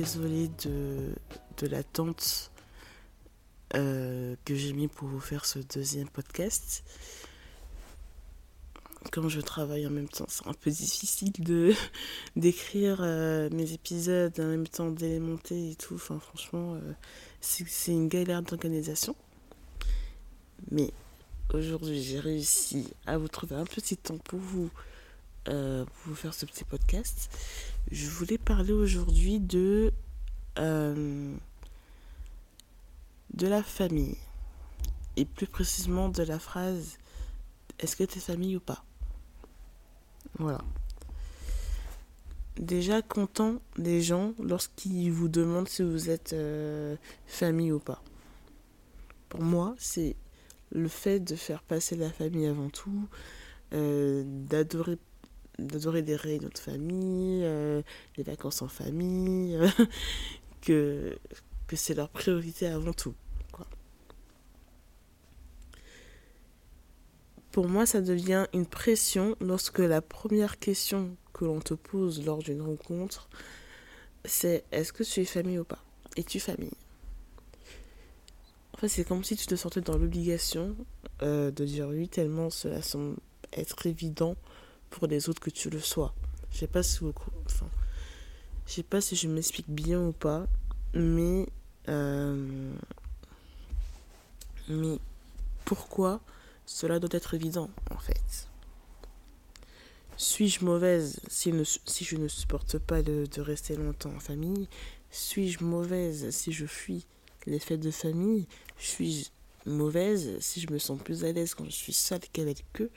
désolée de, de l'attente euh, que j'ai mis pour vous faire ce deuxième podcast. Comme je travaille en même temps, c'est un peu difficile de d'écrire euh, mes épisodes en même temps d'élémenter et tout. Enfin, franchement, euh, c'est une galère d'organisation. Mais aujourd'hui, j'ai réussi à vous trouver un petit temps pour vous, pour vous faire ce petit podcast. Je voulais parler aujourd'hui de, euh, de la famille. Et plus précisément de la phrase Est-ce que t'es famille ou pas? Voilà. Déjà content des gens lorsqu'ils vous demandent si vous êtes euh, famille ou pas. Pour moi, c'est le fait de faire passer la famille avant tout, euh, d'adorer d'adorer les réunions de famille, euh, les vacances en famille, que, que c'est leur priorité avant tout. Pour moi, ça devient une pression lorsque la première question que l'on te pose lors d'une rencontre, c'est est-ce que tu es famille ou pas? Es-tu famille? En fait, c'est comme si tu te sentais dans l'obligation euh, de dire oui, tellement cela semble être évident pour les autres que tu le sois. Je sais pas si je sais pas si je m'explique bien ou pas, mais euh, mais pourquoi cela doit être évident en fait? Suis-je mauvaise si, ne, si je ne supporte pas de, de rester longtemps en famille? Suis-je mauvaise si je fuis les fêtes de famille? Suis-je mauvaise si je me sens plus à l'aise quand je suis seule qu'avec eux?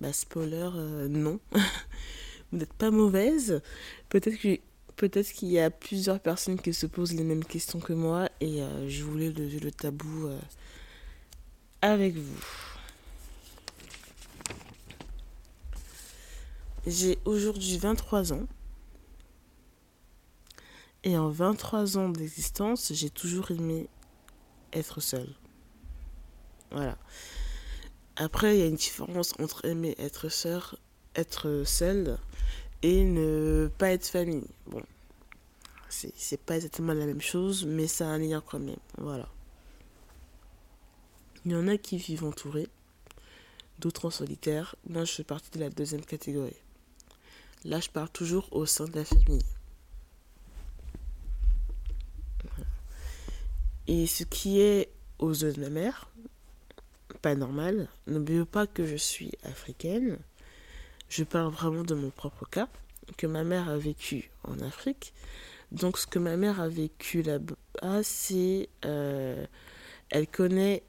Bah, spoiler, euh, non. Vous n'êtes pas mauvaise. Peut-être qu'il y a plusieurs personnes qui se posent les mêmes questions que moi et euh, je voulais lever le tabou euh, avec vous. J'ai aujourd'hui 23 ans. Et en 23 ans d'existence, j'ai toujours aimé être seule. Voilà. Après, il y a une différence entre aimer être sœur, être seule et ne pas être famille. Bon, c'est pas exactement la même chose, mais ça a un lien quand même. Voilà. Il y en a qui vivent entourés, d'autres en solitaire. Moi, je fais partie de la deuxième catégorie. Là, je parle toujours au sein de la famille. Et ce qui est aux yeux de ma mère, pas normal. N'oubliez pas que je suis africaine. Je parle vraiment de mon propre cas, que ma mère a vécu en Afrique. Donc ce que ma mère a vécu là-bas, c'est... Euh, elle connaît...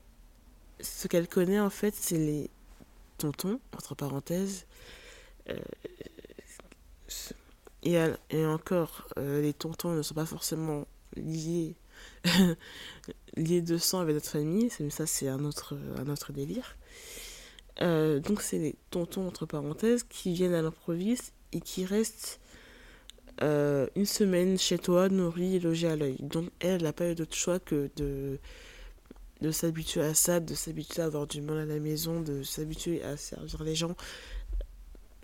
Ce qu'elle connaît en fait, c'est les tontons, entre parenthèses. Euh, et, encore, euh, les tontons ne sont pas forcément liés liés de sang avec notre famille, mais ça c'est un autre, un délire. Euh, donc c'est les tontons entre parenthèses qui viennent à l'improviste et qui restent euh, une semaine chez toi, nourris et logés à l'œil. Donc elle n'a pas eu d'autre choix que de, de s'habituer à ça, de s'habituer à avoir du mal à la maison, de s'habituer à servir les gens.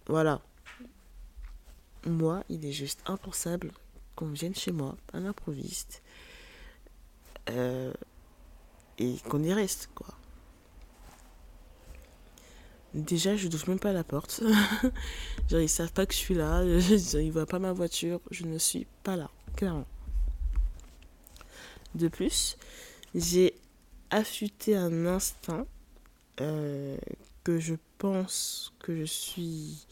Voilà. Moi, il est juste impensable qu'on vienne chez moi à l'improviste euh, et qu'on y reste, quoi. Déjà, je n'ouvre même pas la porte. Genre, ils savent pas que je suis là. Ils voient pas ma voiture. Je ne suis pas là, clairement. De plus, j'ai affûté un instinct euh, que je pense que je suis.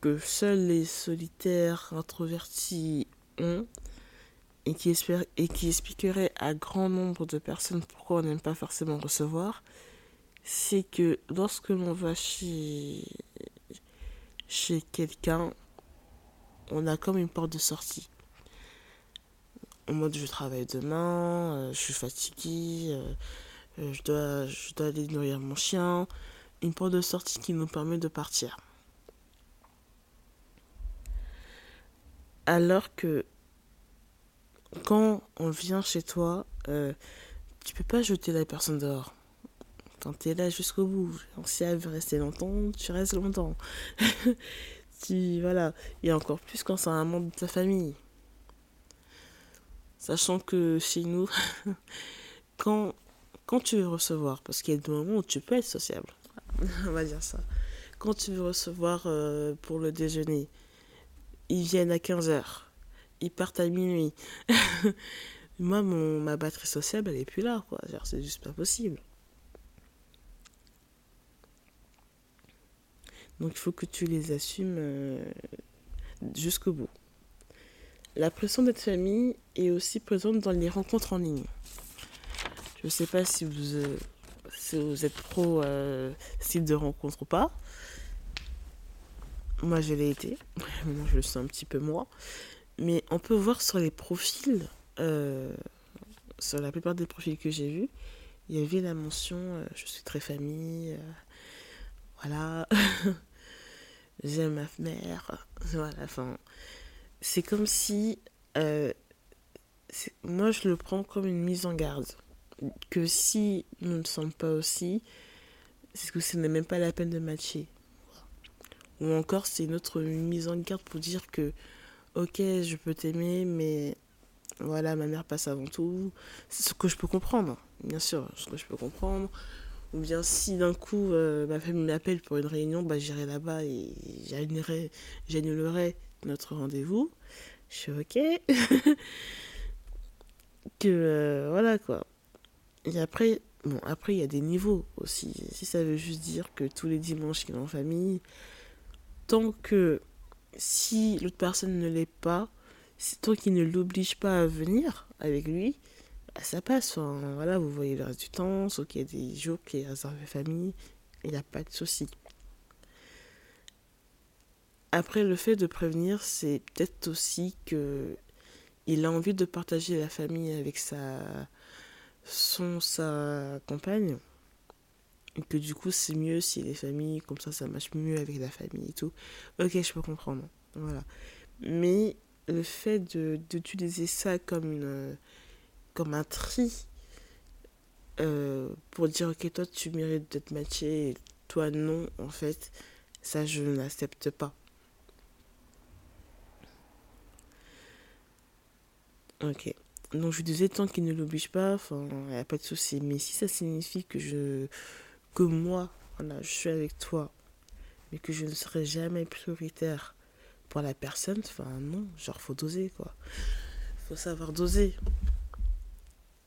que seuls les solitaires introvertis ont et qui, expliquerait à grand nombre de personnes pourquoi on n'aime pas forcément recevoir, c'est que lorsque l'on va chez, quelqu'un, on a comme une porte de sortie. En mode je travaille demain, euh, je suis fatiguée, euh, euh, je dois aller nourrir mon chien. Une porte de sortie qui nous permet de partir. Alors que quand on vient chez toi, euh, tu peux pas jeter la personne dehors. Quand tu es là jusqu'au bout, si elle veut rester longtemps, tu restes longtemps. tu, voilà. Et encore plus quand c'est un membre de ta famille. Sachant que chez nous, quand, quand tu veux recevoir, parce qu'il y a des moments où tu peux être sociable, on va dire ça. Quand tu veux recevoir euh, pour le déjeuner, ils viennent à 15h, ils partent à minuit. Moi, mon, ma batterie sociable, elle est plus là, quoi. C'est juste pas possible. Donc il faut que tu les assumes euh, jusqu'au bout. La pression d'être famille est aussi présente dans les rencontres en ligne. Je ne sais pas si vous, euh, êtes pro euh, style de rencontre ou pas. Moi, je l'ai été. Moi, je le sens un petit peu moi. Mais on peut voir sur les profils, sur la plupart des profils que j'ai vus, il y avait la mention je suis très famille. voilà. j'aime ma mère. Voilà, enfin, c'est comme si. Euh, moi, je le prends comme une mise en garde. Que si nous ne sommes pas aussi, c'est que ce n'est même pas la peine de matcher. Ou encore, c'est une autre mise en garde pour dire que, ok, je peux t'aimer, mais voilà, ma mère passe avant tout. C'est ce que je peux comprendre, bien sûr, ce que je peux comprendre. Ou bien si d'un coup euh, ma famille m'appelle pour une réunion, bah, j'irai là-bas et j'annulerai notre rendez-vous. Je suis ok. que euh, voilà quoi. Et après, bon, après il y a des niveaux aussi. Si ça veut juste dire que tous les dimanches il est en famille, tant que si l'autre personne ne l'est pas, tant qu'il ne l'oblige pas à venir avec lui, bah, ça passe. voilà, vous voyez le reste du temps, sauf qu'il y a des jours qui est réservé famille, il n'y a pas de souci. Après, le fait de prévenir, c'est peut-être aussi que il a envie de partager la famille avec sa compagne que du coup c'est mieux si les familles comme ça ça marche mieux avec la famille et tout. Ok je peux comprendre. Voilà. Mais le fait d'utiliser ça comme une comme un tri euh, pour dire ok toi tu mérites d'être matché et toi non en fait ça je n'accepte pas. Ok. Donc je disais tant qu'il ne l'oblige pas. Enfin il n'y a pas de souci. Mais si ça signifie que je que moi je suis avec toi mais que je ne serai jamais prioritaire pour la personne enfin non genre faut doser quoi faut savoir doser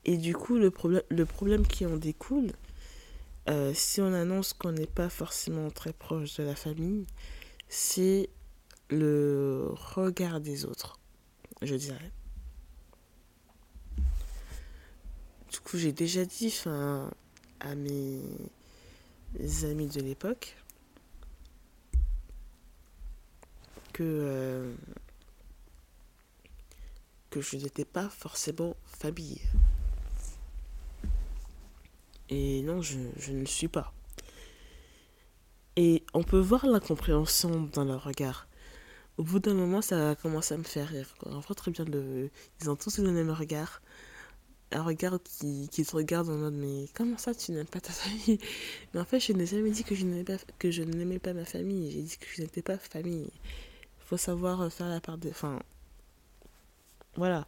et du coup, le, problème, le problème qui en découle, euh, si on annonce qu'on n'est pas forcément très proche de la famille, c'est le regard des autres, je dirais. Du coup, j'ai déjà dit à mes amis de l'époque que, euh, que je n'étais pas forcément famille. Et non, je, ne le suis pas. Et on peut voir l'incompréhension dans leur regard. Au bout d'un moment, ça a commencé à me faire rire. On voit très bien le... Ils ont tous le même regard. Un regard qui, qui te regarde en mode Mais comment ça, tu n'aimes pas ta famille? Mais en fait, je n'ai jamais dit que je n'aimais pas, que je n'aimais pas ma famille. J'ai dit que je n'étais pas famille. Il faut savoir faire la part de... Enfin... Voilà.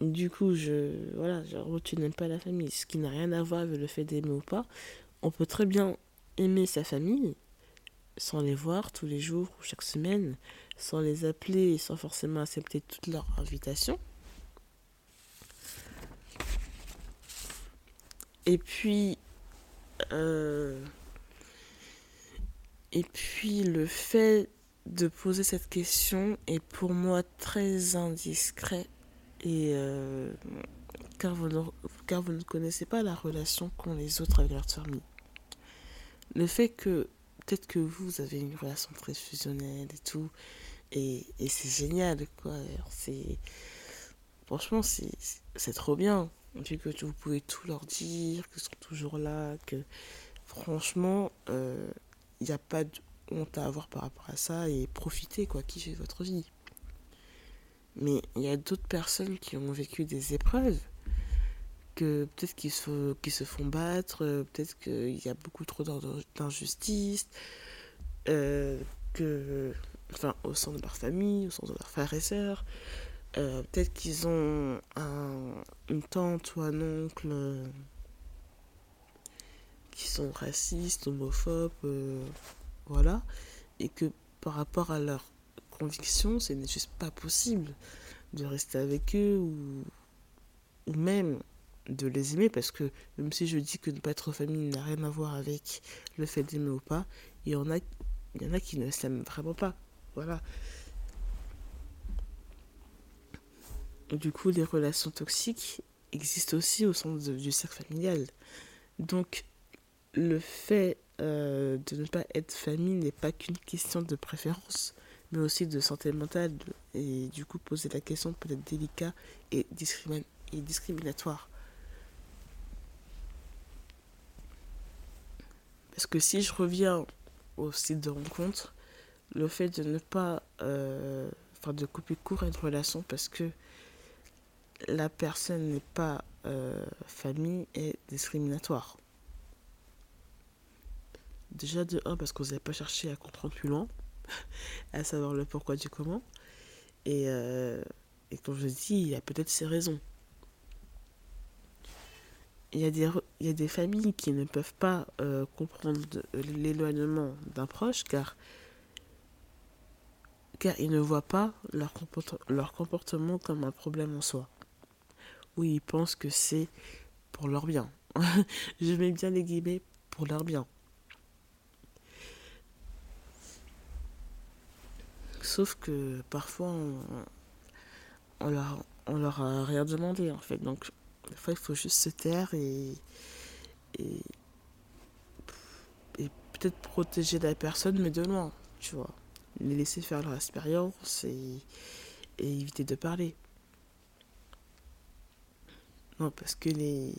Du coup, je, voilà, genre, tu n'aimes pas la famille, ce qui n'a rien à voir avec le fait d'aimer ou pas. On peut très bien aimer sa famille sans les voir tous les jours ou chaque semaine, sans les appeler et sans forcément accepter toutes leurs invitations. Et puis, euh, et puis le fait de poser cette question est pour moi très indiscret et euh, car, vous ne, car vous ne connaissez pas la relation qu'ont les autres avec leur famille. Le fait que peut-être que vous avez une relation très fusionnelle et tout, et, et c'est génial, quoi. C'est, franchement, c'est trop bien. Vu que vous pouvez tout leur dire, qu'ils sont toujours là, que franchement, il euh, n'y a pas de honte à avoir par rapport à ça et profitez, quoi, kiffer votre vie. Mais il y a d'autres personnes qui ont vécu des épreuves, que peut-être qu'ils se, se font battre, peut-être qu'il y a beaucoup trop d'injustice, euh, que, enfin, au sein de leur famille, au sein de leurs frères et sœurs. Euh, peut-être qu'ils ont un, une tante ou un oncle euh, qui sont racistes, homophobes, euh, voilà, et que par rapport à leurs convictions, ce n'est juste pas possible de rester avec eux ou, ou même de les aimer parce que même si je dis que ne pas être famille n'a rien à voir avec le fait d'aimer ou pas, il y en a, il y en a qui ne s'aiment vraiment pas. Voilà. Du coup, les relations toxiques existent aussi au sein du cercle familial. Donc, le fait euh, de ne pas être famille n'est pas qu'une question de préférence, mais aussi de santé mentale. Et du coup, poser la question peut être délicat et discriminatoire. Parce que si je reviens au site de rencontre, le fait de ne pas, euh, enfin de couper court à une relation parce que la personne n'est pas euh, famille est discriminatoire. Déjà de 1 parce que vous n'avez pas cherché à comprendre plus loin, à savoir le pourquoi du comment. Et, euh, comme je dis, il y a peut-être ses raisons. Il y, a des, il y a des familles qui ne peuvent pas euh, comprendre l'éloignement d'un proche car, car ils ne voient pas leur, leur comportement comme un problème en soi. Oui, ils pensent que c'est pour leur bien. Je mets bien les guillemets pour leur bien. Sauf que parfois, on, leur, a rien demandé en fait. Donc, des fois, il faut juste se taire et, et, peut-être protéger la personne, mais de loin, tu vois. Les laisser faire leur expérience et éviter de parler. Non, parce que les,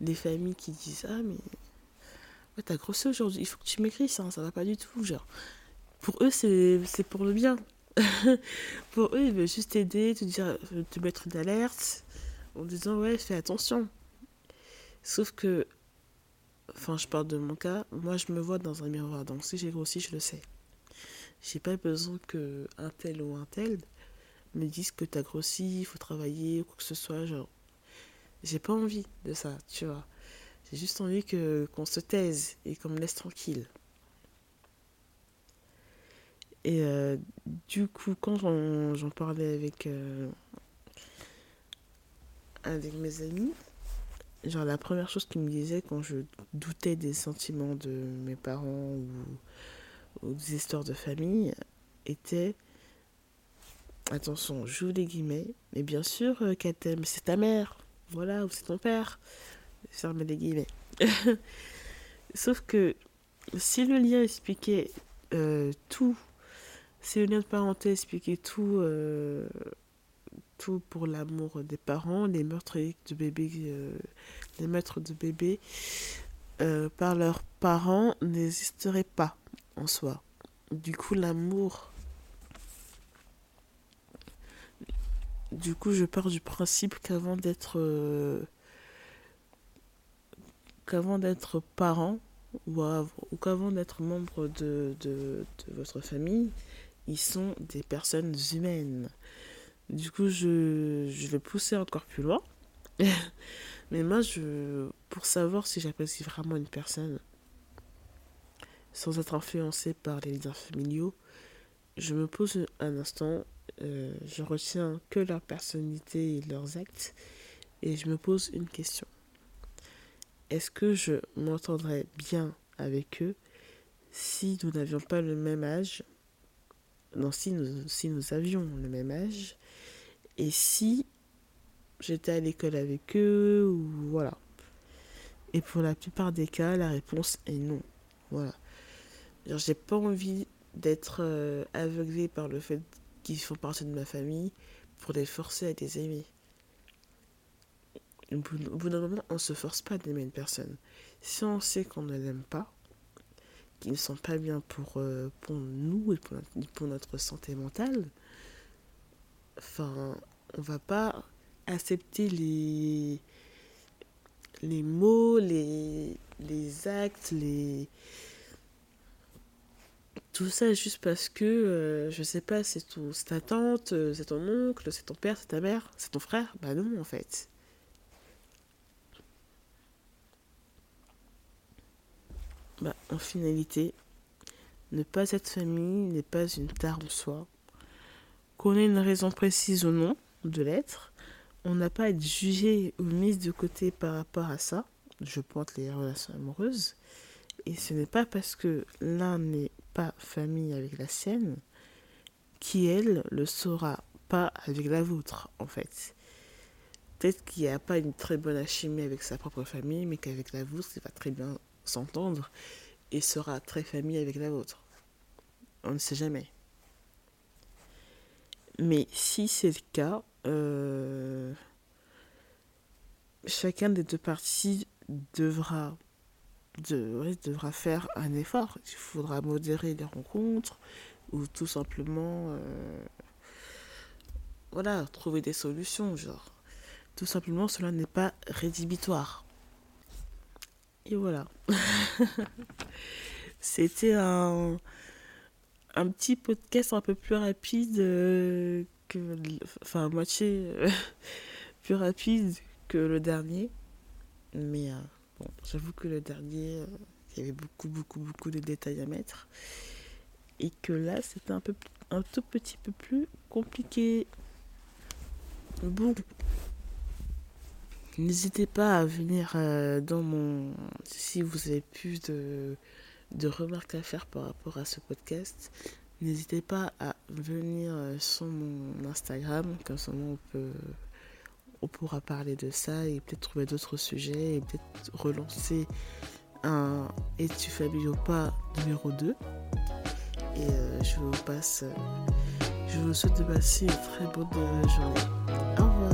les familles qui disent Ah, mais t'as grossi aujourd'hui, il faut que tu m'écris ça, ça va pas du tout. Genre, pour eux, c'est pour le bien. pour eux, ils veulent juste t'aider, te dire, te mettre une alerte en disant Ouais, fais attention. Sauf que, enfin, je parle de mon cas, moi je me vois dans un miroir, donc si j'ai grossi, je le sais. J'ai pas besoin que un tel ou un tel me dise que t'as grossi, il faut travailler, ou quoi que ce soit, genre j'ai pas envie de ça, tu vois. J'ai juste envie que qu'on se taise et qu'on me laisse tranquille. Et euh, du coup, quand j'en parlais avec, euh, avec mes amis, genre la première chose qu'ils me disaient quand je doutais des sentiments de mes parents ou, des histoires de famille était attention, joue les guillemets, mais bien sûr euh, qu'elle t'aime, c'est ta mère, voilà, ou c'est ton père. Fermez les guillemets. Sauf que si le lien expliquait euh, tout, si le lien de parenté expliquait tout, euh, tout pour l'amour des parents, les meurtres de bébés, euh, les meurtres de bébés euh, par leurs parents n'existeraient pas en soi. Du coup, l'amour Du coup, je pars du principe qu'avant d'être euh, qu'avant d'être parent ou, ou qu'avant d'être membre de, de, de, votre famille, ils sont des personnes humaines. Du coup, je, je vais pousser encore plus loin. Mais moi, je, pour savoir si j'apprécie vraiment une personne, sans être influencé par les liens familiaux, je me pose un instant euh, je retiens que leur personnalité et leurs actes et je me pose une question. Est-ce que je m'entendrais bien avec eux si nous n'avions pas le même âge? Non, si nous, si nous avions le même âge et si j'étais à l'école avec eux ou voilà. Et pour la plupart des cas, la réponse est non. Voilà. J'ai pas envie d'être euh, aveuglé par le fait qui font partie de ma famille pour les forcer à les aimer. Au bout d'un moment, on ne se force pas d'aimer une personne. Si on sait qu'on ne l'aime pas, qu'ils ne sont pas bien pour, euh, pour nous et pour notre, pour notre santé mentale, enfin, on va pas accepter les, les mots, les, les actes, les, Tout ça juste parce que, euh, je sais pas, c'est ta tante, euh, c'est ton oncle, c'est ton père, c'est ta mère, c'est ton frère. Bah non, en fait. Bah, en finalité, ne pas être famille n'est pas une tare en soi. Qu'on ait une raison précise ou non de l'être, on n'a pas à être jugé ou mis de côté par rapport à ça. Je pointe les relations amoureuses. Et ce n'est pas parce que l'un n'est famille avec la sienne qui, elle, le sera pas avec la vôtre, en fait. Peut-être qu'il n'y a pas une très bonne alchimie avec sa propre famille, mais qu'avec la vôtre, il va très bien s'entendre et sera très famille avec la vôtre. On ne sait jamais. Mais si c'est le cas, euh, chacun des deux parties devra, devra faire un effort. Il faudra modérer les rencontres ou tout simplement euh, voilà, trouver des solutions. Genre, tout simplement, cela n'est pas rédhibitoire. Et voilà. C'était un, un petit podcast un peu plus rapide euh, que. Enfin, moitié euh, plus rapide que le dernier. Mais j'avoue que le dernier, il y avait beaucoup, beaucoup, beaucoup de détails à mettre. Et que là, c'était un, un tout petit peu plus compliqué. Bon, N'hésitez pas à venir euh, dans mon... Si vous avez plus de, de remarques à faire par rapport à ce podcast, n'hésitez pas à venir euh, sur mon Instagram, comme ça on peut... On pourra parler de ça et peut-être trouver d'autres sujets et peut-être relancer un Es-tu famille ou pas numéro 2. Et euh, je vous passe... je vous souhaite de passer une très bonne journée. Au revoir.